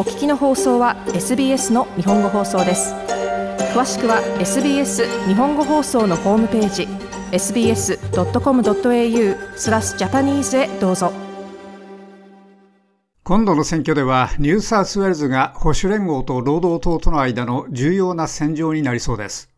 お聞きの放送は SBS の日本語放送です。詳しくは SBS 日本語放送のホームページ sbs.com.au スラスジャパニーズへどうぞ。今度の選挙ではニューサウスウェルズが保守連合と労働党との間の重要な戦場になりそうです。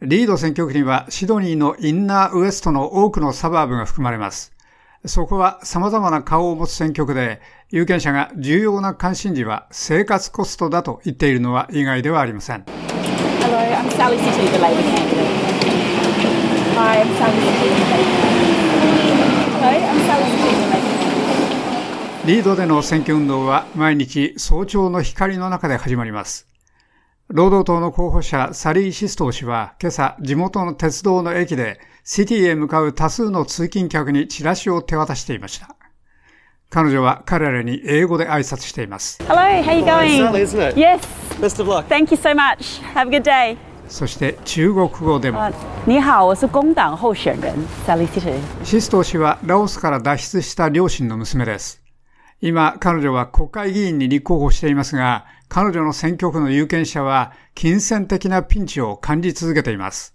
リード選挙区にはシドニーのインナーウエストの多くのサバーブが含まれます。そこは様々な顔を持つ選挙区で、有権者が重要な関心事は生活コストだと言っているのは意外ではありません。リードでの選挙運動は毎日早朝の光の中で始まります。労働党の候補者サリー・シストー氏は今朝地元の鉄道の駅でシティへ向かう多数の通勤客にチラシを手渡していました。彼女は彼らに英語で挨拶しています。Hello, how are you going? Sally, isn't it? Yes. Best of luck. Thank you so much. Have a good day. そして中国語でも。你好，我是工党候選人 Sally City。シストー氏はラオスから脱出した両親の娘です。今、彼女は国会議員に立候補していますが、彼女の選挙区の有権者は金銭的なピンチを感じ続けています。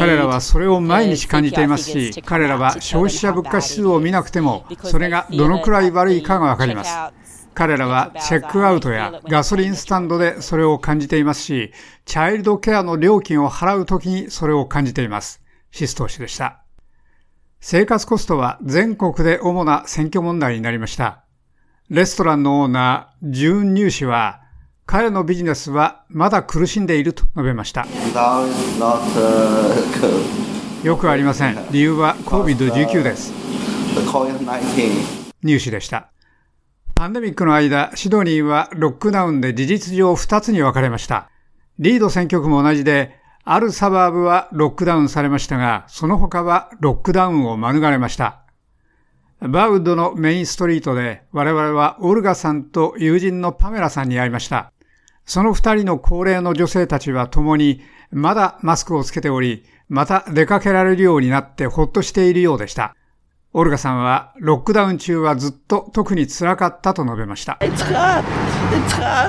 彼らはそれを毎日感じていますし、彼らは消費者物価指数を見なくても、それがどのくらい悪いかがわかります。彼らはチェックアウトやガソリンスタンドでそれを感じていますし、チャイルドケアの料金を払うときにそれを感じています。シストー氏でした。生活コストは全国で主な選挙問題になりました。レストランのオーナー、ジューン・ニュー氏は、彼のビジネスはまだ苦しんでいると述べました。よくありません。理由は COVID-19 です。ニュー氏でした。パンデミックの間、シドニーはロックダウンで事実上2つに分かれました。リード選挙区も同じで、あるサバーブはロックダウンされましたが、その他はロックダウンを免れました。バウッドのメインストリートで我々はオルガさんと友人のパメラさんに会いました。その二人の高齢の女性たちは共にまだマスクをつけており、また出かけられるようになってほっとしているようでした。オルガさんはロックダウン中はずっと特に辛かったと述べました。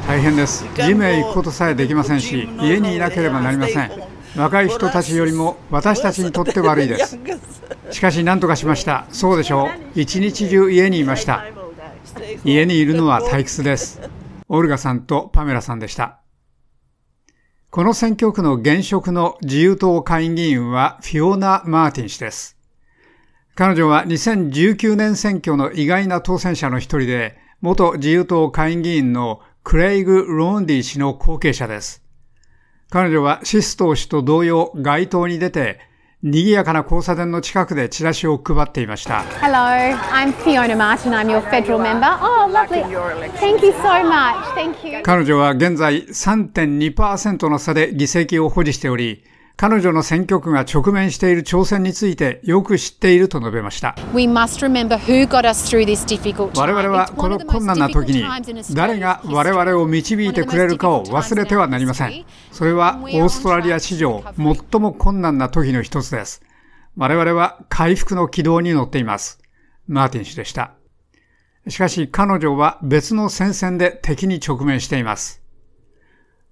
大変です。ジムへ行くことさえできませんし、家にいなければなりません。若い人たちよりも私たちにとって悪いです。しかし何とかしました。そうでしょう。一日中家にいました。家にいるのは退屈です。オルガさんとパメラさんでした。この選挙区の現職の自由党下院議員はフィオナ・マーティン氏です。彼女は2019年選挙の意外な当選者の一人で、元自由党下院議員のクレイグ・ローンディ氏の後継者です。彼女はシストー氏と同様街頭に出て、賑やかな交差点の近くでチラシを配っていました。Hello, I'm Fiona Martin. I'm your federal member. Oh, lovely. Thank you so much. Thank you. 彼女は現在3.2%の差で議席を保持しており、彼女の選挙区が直面している挑戦についてよく知っていると述べました。我々はこの困難な時に誰が我々を導いてくれるかを忘れてはなりません。それはオーストラリア史上最も困難な時の一つです。我々は回復の軌道に乗っています。マーティン氏でした。しかし彼女は別の戦線で敵に直面しています。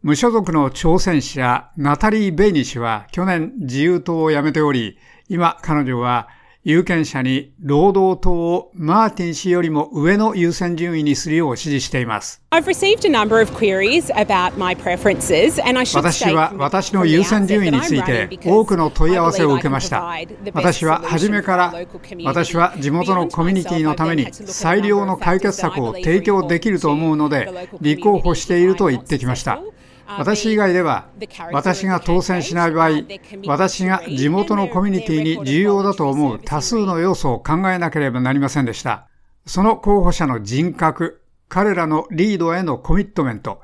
無所属の挑戦者ナタリー・ベイニ氏は去年自由党を辞めており、今彼女は有権者に労働党をマーティン氏よりも上の優先順位にするよう指示しています。私は私の優先順位について多くの問い合わせを受けました。私は初めから私は地元のコミュニティのために最良の解決策を提供できると思うので立候補していると言ってきました。私以外では、私が当選しない場合、私が地元のコミュニティに重要だと思う多数の要素を考えなければなりませんでした。その候補者の人格、彼らのリードへのコミットメント、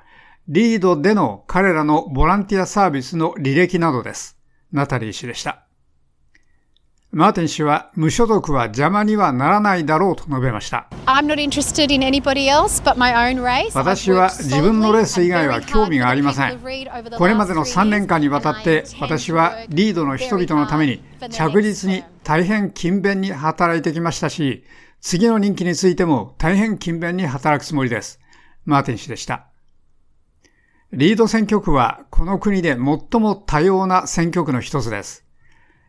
リードでの彼らのボランティアサービスの履歴などです。ナタリー氏でした。マーティン氏は無所属は邪魔にはならないだろうと述べました。私は自分のレース以外は興味がありません。これまでの3年間にわたって私はリードの人々のために着実に大変勤勉に働いてきましたし、次の任期についても大変勤勉に働くつもりです。マーティン氏でした。リード選挙区はこの国で最も多様な選挙区の一つです。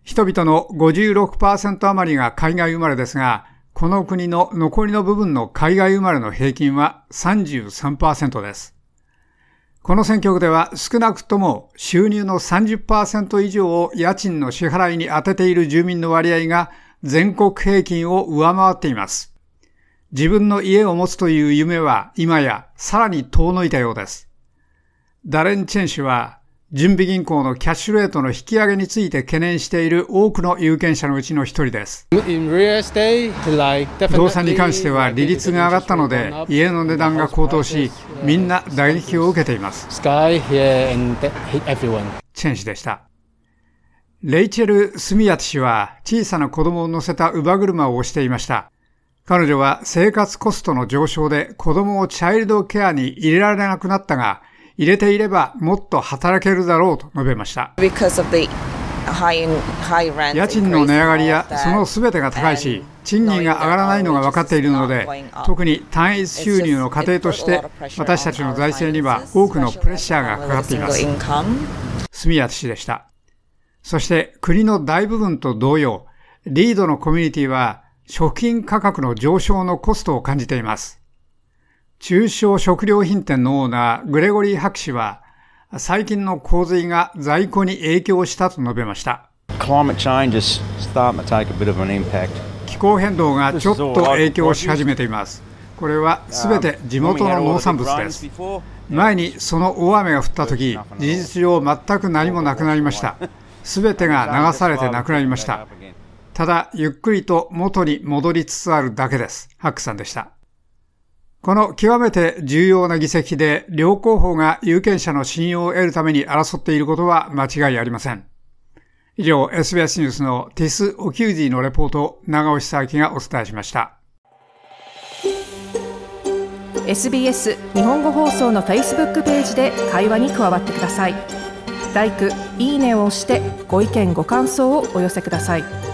人々の56%余りが海外生まれですが、この国の残りの部分の海外生まれの平均は33%です。この選挙区では少なくとも収入の30%以上を家賃の支払いに充てている住民の割合が全国平均を上回っています。自分の家を持つという夢は今やさらに遠のいたようです。ダレン・チェン氏は準備銀行のキャッシュレートの引き上げについて懸念している多くの有権者のうちの一人です。不動産に関しては利率が上がったので家の値段が高騰し、みんな打撃を受けています。チェン氏でした。レイチェル・スミヤテ氏は小さな子供を乗せた乳母車を押していました。彼女は生活コストの上昇で子供をチャイルドケアに入れられなくなったが、入れていればもっと働けるだろうと述べました。家賃の値上がりやその全てが高いし、賃金が上がらないのが分かっているので、特に単一収入の家庭として、私たちの財政には多くのプレッシャーがかかっています。住谷氏でした。そして国の大部分と同様、リードのコミュニティは食品価格の上昇のコストを感じています。中小食料品店のオーナー、グレゴリー博士は、最近の洪水が在庫に影響したと述べました。気候変動がちょっと影響し始めています。これはすべて地元の農産物です。前にその大雨が降った時、事実上全く何もなくなりました。すべてが流されてなくなりました。ただ、ゆっくりと元に戻りつつあるだけです。ハックさんでした。この極めて重要な議席で両候補が有権者の信用を得るために争っていることは間違いありません。以上、SBS ニュースのティス・オキューディのレポート長尾久明がお伝えしました。SBS 日本語放送の Facebook ページで会話に加わってください。l i いいねを押してご意見ご感想をお寄せください。